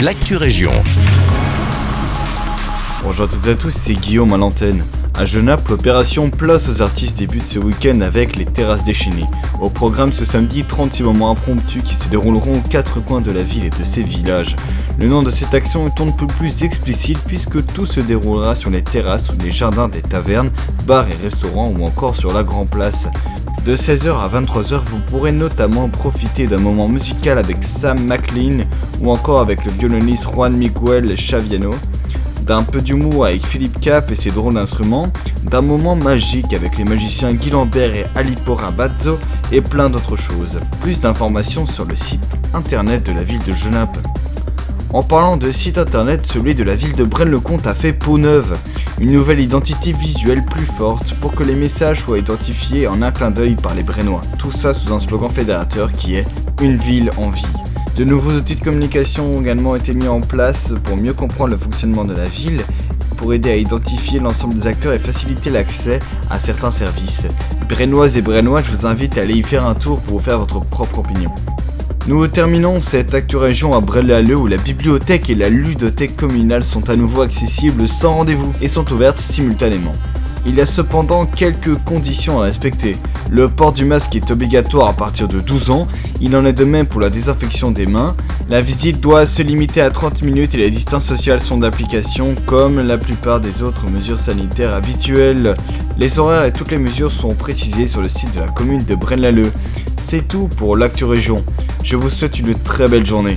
l'actu région. Bonjour à toutes et à tous, c'est Guillaume à l'antenne. À Genappe, l'opération Place aux artistes débute ce week-end avec les terrasses déchaînées. Au programme ce samedi, 36 moments impromptus qui se dérouleront aux quatre coins de la ville et de ses villages. Le nom de cette action est un peu plus explicite puisque tout se déroulera sur les terrasses ou les jardins des tavernes, bars et restaurants ou encore sur la Grand Place. De 16h à 23h, vous pourrez notamment profiter d'un moment musical avec Sam McLean ou encore avec le violoniste Juan Miguel Chaviano d'un peu d'humour avec Philippe Cap et ses drôles d'instruments, d'un moment magique avec les magiciens Guy Lambert et Alipora Bazzo et plein d'autres choses. Plus d'informations sur le site internet de la ville de Genappe. En parlant de site internet, celui de la ville de Braine-le-Comte a fait peau neuve, une nouvelle identité visuelle plus forte pour que les messages soient identifiés en un clin d'œil par les Brennois. Tout ça sous un slogan fédérateur qui est Une ville en vie. De nouveaux outils de communication ont également été mis en place pour mieux comprendre le fonctionnement de la ville, pour aider à identifier l'ensemble des acteurs et faciliter l'accès à certains services. Brennoises et Brennois, je vous invite à aller y faire un tour pour vous faire votre propre opinion. Nous terminons cette Actu Région à Braine-l'Alleud où la bibliothèque et la ludothèque communale sont à nouveau accessibles sans rendez-vous et sont ouvertes simultanément. Il y a cependant quelques conditions à respecter. Le port du masque est obligatoire à partir de 12 ans, il en est de même pour la désinfection des mains. La visite doit se limiter à 30 minutes et les distances sociales sont d'application comme la plupart des autres mesures sanitaires habituelles. Les horaires et toutes les mesures sont précisées sur le site de la commune de Braine-l'Alleud. C'est tout pour l'actu région. Je vous souhaite une très belle journée.